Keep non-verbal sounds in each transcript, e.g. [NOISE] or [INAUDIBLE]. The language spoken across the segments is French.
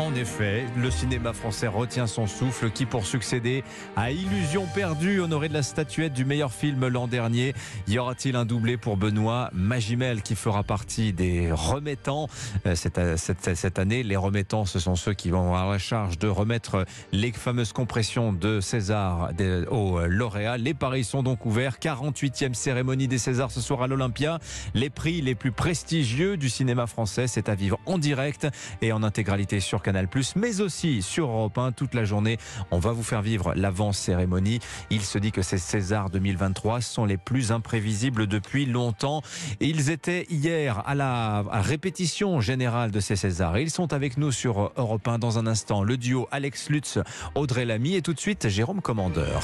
En effet, le cinéma français retient son souffle qui, pour succéder à Illusion perdue, honoré de la statuette du meilleur film l'an dernier, y aura-t-il un doublé pour Benoît Magimel qui fera partie des remettants? Euh, cette, cette, cette année Les remettants, ce sont ceux qui vont avoir la charge de remettre les fameuses compressions de César aux lauréats. Les paris sont donc ouverts. 48e cérémonie des Césars ce soir à l'Olympia. Les prix les plus prestigieux du cinéma français, c'est à vivre en direct et en intégralité sur Mais aussi sur Europe 1 toute la journée. On va vous faire vivre l'avant-cérémonie. Il se dit que ces Césars 2023 sont les plus imprévisibles depuis longtemps. Et ils étaient hier à la répétition générale de ces Césars. Ils sont avec nous sur Europe 1 dans un instant. Le duo Alex Lutz, Audrey Lamy et tout de suite Jérôme Commandeur.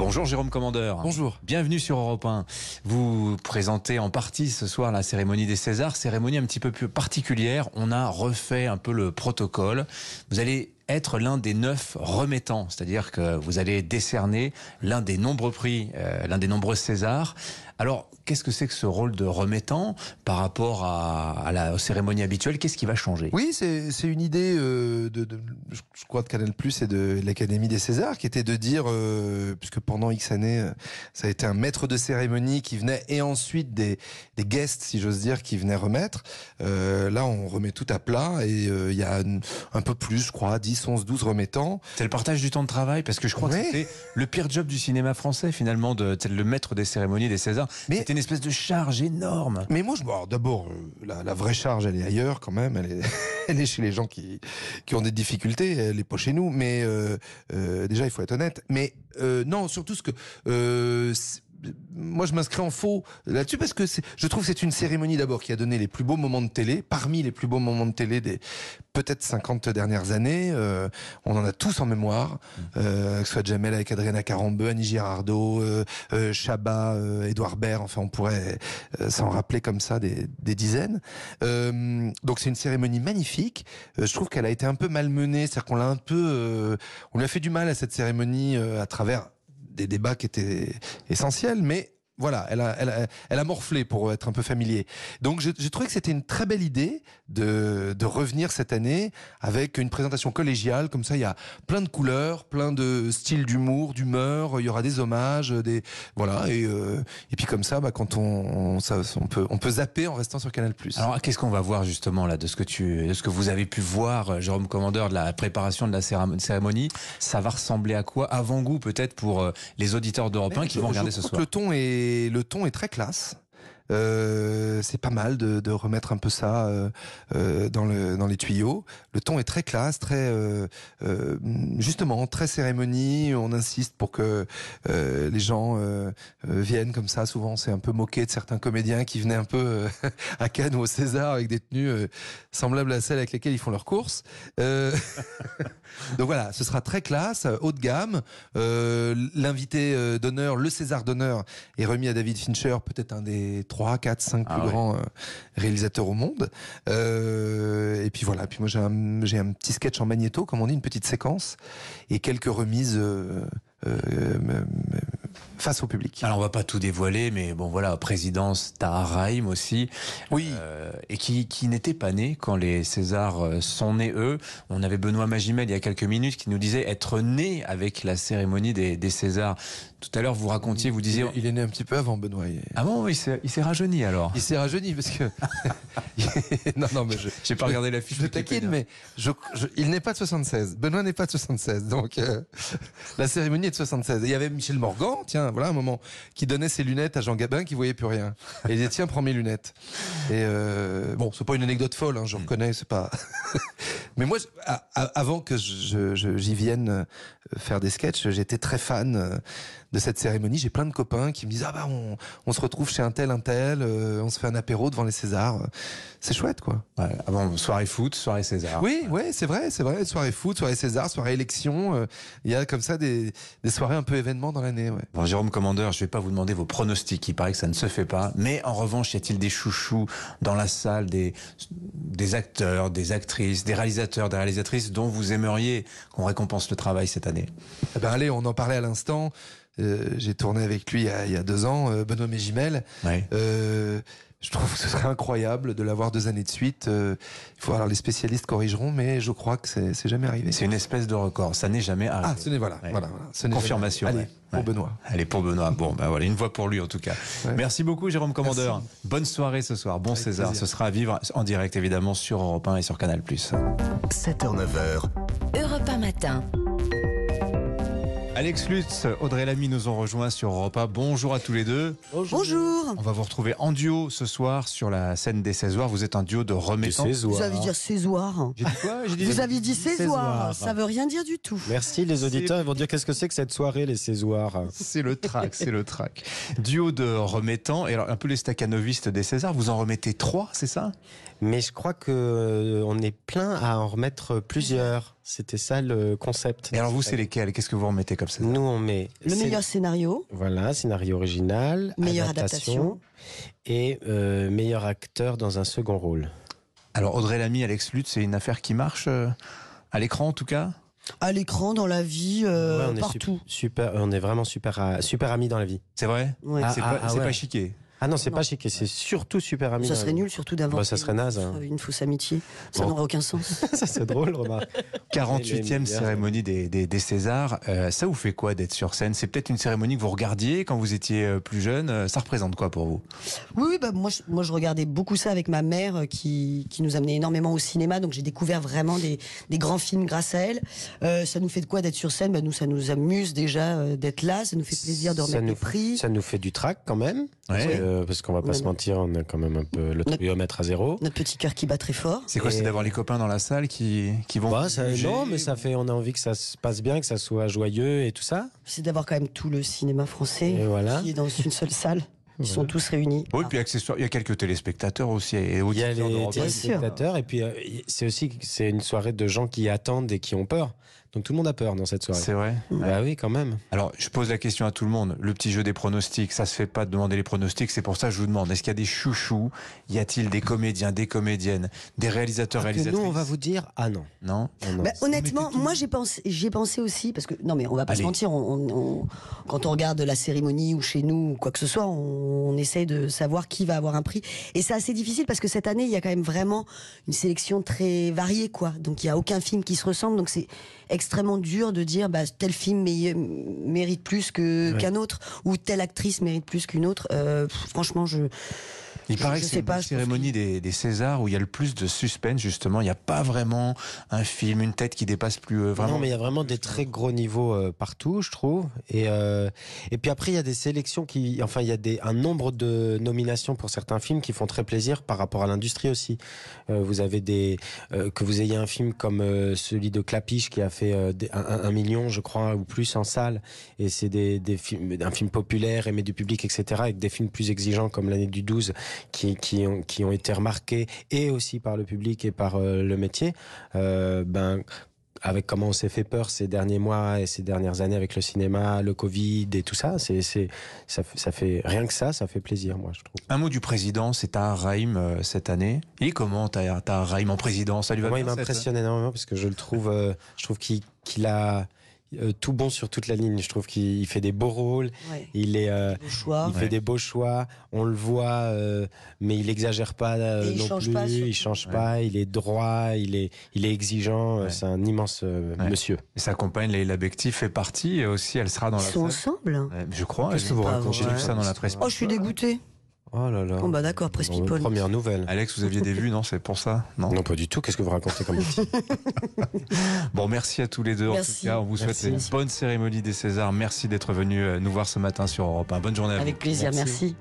Bonjour Jérôme Commandeur. Bonjour. Bienvenue sur Europe 1. Vous présentez en partie ce soir la cérémonie des Césars, cérémonie un petit peu plus particulière. On a refait un peu le protocole. Vous allez être l'un des neuf remettants, c'est-à-dire que vous allez décerner l'un des nombreux prix, euh, l'un des nombreux Césars. Alors, qu'est-ce que c'est que ce rôle de remettant par rapport à, la cérémonie habituelle? Qu'est-ce qui va changer? Oui, c'est une idée euh, de, je crois, de Canal Plus et de, l'Académie des Césars, qui était de dire, euh, puisque pendant X années, ça a été un maître de cérémonie qui venait et ensuite des, des guests, si j'ose dire, qui venaient remettre. là, on remet tout à plat et il y a un peu plus, je crois, 10 11, 12 remettants. C'est le partage du temps de travail, parce que je crois que c'était le pire job du cinéma français, finalement, de, le maître des cérémonies des Césars. Mais c'était une espèce de charge énorme. Mais moi, je, d'abord, euh, la, vraie charge, elle est ailleurs quand même. Elle est, [LAUGHS] elle est chez les gens qui, qui ont des difficultés. Elle n'est pas chez nous. Mais euh, euh, déjà, il faut être honnête. Mais non, surtout ce que moi je m'inscris en faux là-dessus parce que je trouve que c'est une cérémonie d'abord qui a donné les plus beaux moments de télé, parmi les plus beaux moments de télé des peut-être 50 dernières années. Euh, on en a tous en mémoire, euh, que ce soit Jamel avec Adriana Carambeu, Annie Girardot, euh, euh Chabat, Edouard Baird, enfin on pourrait s'en rappeler comme ça des, des dizaines. donc c'est une cérémonie magnifique. je trouve qu'elle a été un peu malmenée, c'est-à-dire qu'on l'a un peu, on lui a fait du mal à cette cérémonie à travers des débats qui étaient essentiels, mais voilà, elle a, elle, a, elle a morflé pour être un peu familier. Donc j'ai trouvé que c'était une très belle idée de, de revenir cette année avec une présentation collégiale. Comme ça, il y a plein de couleurs, plein de styles d'humour, d'humeur. Il y aura des hommages, des voilà. Et, euh, et puis comme ça, bah, quand on, on, ça, on peut on peut zapper en restant sur Canal+. Alors qu'est-ce qu'on va voir justement là de ce que tu de ce que vous avez pu voir, euh, Jérôme Commandeur, de la préparation de la cérémonie? Ça va ressembler à quoi? Avant-goût peut-être pour euh, les auditeurs d'Europe 1 qui vont regarder ce soir. le ton est le ton est très classe. Euh, c'est pas mal de, remettre un peu ça euh, euh, dans, dans les tuyaux. Le ton est très classe, très justement très cérémonie. On insiste pour que les gens viennent comme ça. Souvent, c'est un peu moqué de certains comédiens qui venaient un peu [LAUGHS] à Cannes ou au César avec des tenues semblables à celles avec lesquelles ils font leurs courses. [LAUGHS] donc voilà, ce sera très classe, haut de gamme. L'invité d'honneur, le César d'honneur, est remis à David Fincher, peut-être un des trois 3, 4, 5 plus grands euh, réalisateurs au monde. Euh, et puis voilà, puis moi j'ai un, j'ai un petit sketch en magnéto, comme on dit, une petite séquence, et quelques remises euh, euh face au public. Alors on va pas tout dévoiler, mais bon voilà, présidence Tahar aussi, oui, euh, et qui, qui n'était pas né quand les Césars euh, sont nés eux. On avait Benoît Magimel il y a quelques minutes qui nous disait être né avec la cérémonie des, des Césars. Tout à l'heure vous racontiez, vous disiez, il, est né un petit peu avant Benoît. Ah bon, il s'est, il s'est rajeuni alors. Il s'est rajeuni parce que [LAUGHS] non non mais je j'ai pas regardé la fiche. Je taquine, mais je, il n'est pas de 76. Benoît n'est pas de 76, donc euh, la cérémonie est de 76. il y avait Michel Morgan, tiens voilà un moment, qui donnait ses lunettes à Jean Gabin qui voyait plus rien. Et il disait tiens prends mes lunettes. Et euh, bon c'est pas une anecdote folle, hein, je mm. reconnais, c'est pas. [LAUGHS] Mais moi avant que j'y vienne faire des sketchs, j'étais très fan euh, de cette cérémonie. J'ai plein de copains qui me disent ah bah on, on se retrouve chez un tel un tel, euh, on se fait un apéro devant les Césars. C'est chouette quoi. Ouais, avant soirée foot, soirée César. Oui, ouais, c'est vrai, c'est vrai. Soirée foot, soirée César, soirée élection. Euh, il y a comme ça des, des soirées un peu événements dans l'année. Ouais. Bon, Jérôme Commandeur, je vais pas vous demander vos pronostics. Il paraît que ça ne se fait pas. Mais en revanche, y a-t-il des chouchous dans la salle, des des acteurs, des actrices, des réalisateurs, des réalisatrices dont vous aimeriez qu'on récompense le travail cette année? Eh ben allez, on en parlait à l'instant. Euh, j'ai tourné avec lui il y, a, il y a, deux ans, euh, Benoît Mégimel. Euh, Je trouve que ce serait incroyable de l'avoir deux années de suite. Euh, il faut alors les spécialistes corrigeront, mais je crois que c'est jamais arrivé. C'est une espèce de record. Ça n'est jamais arrivé. Ah, ce n'est voilà, Ouais. voilà, voilà. Ce n'est Confirmation, jamais- Allez, ouais. pour. Benoît. Allez, pour Benoît. Bon, ben voilà, une voix pour lui en tout cas. Ouais. Merci beaucoup, Jérôme Commandeur. Merci. Bonne soirée ce soir. Bon Avec César. plaisir. Ce sera à vivre en direct, évidemment, sur Europe 1 et sur Canal. 7h, 9h, Europe 1 matin. Alex Lutz, Audrey Lamy nous ont rejoints sur Europe 1. Bonjour à tous les deux. Bonjour. On va vous retrouver en duo ce soir sur la scène des Césoirs. Vous êtes un duo de remettants. Vous avez dit césoir. J'ai dit quoi? J'ai dit- Vous avez dit césoir. Césoir. Ça veut rien dire du tout. Merci les auditeurs, ils vont dire qu'est-ce que c'est que cette soirée, les Césoirs C'est le trac, c'est le trac. Duo de remettants. Et alors, un peu les staccanovistes des Césars, vous en remettez trois, c'est ça? Mais je crois que euh, on est plein à en remettre plusieurs. C'était ça le concept. Et alors, vous, c'est lesquels? Qu'est-ce que vous remettez comme ça Nous, on met Le meilleur scénario, Voilà, scénario original, Meilleure adaptation. et euh, meilleur acteur dans un second rôle. Alors, Audrey Lamy, Alex Lutz, c'est une affaire qui marche euh, à l'écran en tout cas? À l'écran, dans la vie, euh, Ouais, on est partout. sup- super, on est vraiment super, super amis dans la vie. C'est vrai? Ouais. Ah, C'est ah, pas, ah ouais. pas chiqué. Ah non, c'est pas chic, et c'est surtout super amis. ça serait nul surtout d'avoir Bah, ça serait naze, hein. une fausse amitié. Ça Bon. n'aurait aucun sens. [LAUGHS] ça c'est drôle, remarque. [LAUGHS] 48e meilleurs. cérémonie des, des, des Césars. Euh, ça vous fait quoi d'être sur scène? C'est peut-être une cérémonie que vous regardiez quand vous étiez euh, plus jeune. Euh, Ça représente quoi pour vous? Oui, oui, bah, moi, je, moi je regardais beaucoup ça avec ma mère qui, qui nous amenait énormément au cinéma. Donc j'ai découvert vraiment des, des grands films grâce à elle. Euh, ça nous fait de quoi d'être sur scène? Bah, Nous, ça nous amuse déjà euh, d'être là. Ça nous fait plaisir de Ça remettre nous- les prix. Ça nous fait du trac quand même. Parce Ouais. Que- parce qu'on va pas Ouais. se mentir, on a quand même un peu le triomètre à zéro. Notre petit cœur qui bat très fort. C'est quoi Et- C'est d'avoir les copains dans la salle qui, qui vont. Bah, ça- non, mais ça fait, on a envie que ça se passe bien, que ça soit joyeux et tout ça. C'est d'avoir quand même tout le cinéma français Et voilà. qui est dans une seule salle. Ils sont tous réunis. Oui, puis accessoire, il y a quelques téléspectateurs aussi. Et Il y a auditeurs les téléspectateurs et puis euh, c'est aussi c'est une soirée de gens qui attendent et qui ont peur. Donc tout le monde a peur dans cette soirée. C'est vrai. Bah oui, quand même. Alors, je pose la question à tout le monde. Le petit jeu des pronostics, ça se fait pas de demander les pronostics. C'est pour ça que je vous demande est-ce qu'il y a des chouchous? Y a-t-il des comédiens, des comédiennes, des réalisateurs, réalisatrices nous, on va vous dire ah non. Non? Non, non. Bah, honnêtement, moi j'ai pensé, j'y ai pensé aussi parce que non mais on va pas Allez. se mentir, on, on- on- quand on regarde la cérémonie ou chez nous ou quoi que ce soit, on, on essaye de savoir qui va avoir un prix et c'est assez difficile parce que cette année il y a quand même vraiment une sélection très variée quoi. Donc il y a aucun film qui se ressemble donc c'est extrêmement dur de dire bah, tel film mérite plus Ouais. qu'un autre ou telle actrice mérite plus qu'une autre. Euh, franchement je Il paraît je que c'est une pas, des des, Césars où il y a le plus de suspense, justement. Il n'y a pas vraiment un film, une tête qui dépasse plus euh, vraiment. Non, mais il y a vraiment des très gros niveaux euh, partout, je trouve. Et, euh, et puis après, il y a des sélections qui. Enfin, il y a des, un nombre de nominations pour certains films qui font très plaisir par rapport à l'industrie aussi. Euh, vous avez des. que vous ayez un film comme celui de Clapiche qui a fait un, un- un million, je crois, ou plus en salle. Et c'est des, des films, un film populaire, aimé du public, etc. Avec des films plus exigeants comme l'année du 12 qui, qui, ont, qui ont été remarqués et aussi par le public et par euh, le métier. Euh, ben, avec comment on s'est fait peur ces derniers mois et ces dernières années avec le cinéma, le Covid et tout ça, c'est, c'est, ça, fait- ça fait rien que ça, ça fait plaisir, moi, je trouve. Un mot du président, c'est Tahar Rahim euh, cette année. Il est comment Tahar Rahim en président? Ça lui va Moi, il bien, m'impressionne énormément parce que je le trouve, euh, je trouve qu'il, qu'il a euh, tout bon sur toute la ligne. Je trouve qu'il fait des beaux rôles, ouais, il est, euh, choix. il Ouais. fait des beaux choix. On le voit, euh, mais il exagère pas euh, il non change plus. pas, il change Ouais. pas. Il est droit. Il est, il est exigeant. Ouais. C'est un immense euh, Ouais. monsieur. Et sa compagne Leila Bekti fait partie aussi. Elle sera dans Ils la sont salle. ensemble. Ouais, je crois. Qu'est-ce elle- que vous racontez? lu ça dans la presse. Oh je suis dégoûtée. Oh là là. Bon bah d'accord, Bon, people. Première nouvelle. Alex, vous aviez des vues, non C'est pour ça Non? Non, pas du tout. Qu'est-ce que vous racontez comme [LAUGHS] Bon, merci à tous les deux. En tout cas, on vous souhaite Merci. une bonne cérémonie des Césars. Merci d'être venu euh, nous voir ce matin sur Europe 1. Bonne journée à vous. Avec plaisir, Merci. merci.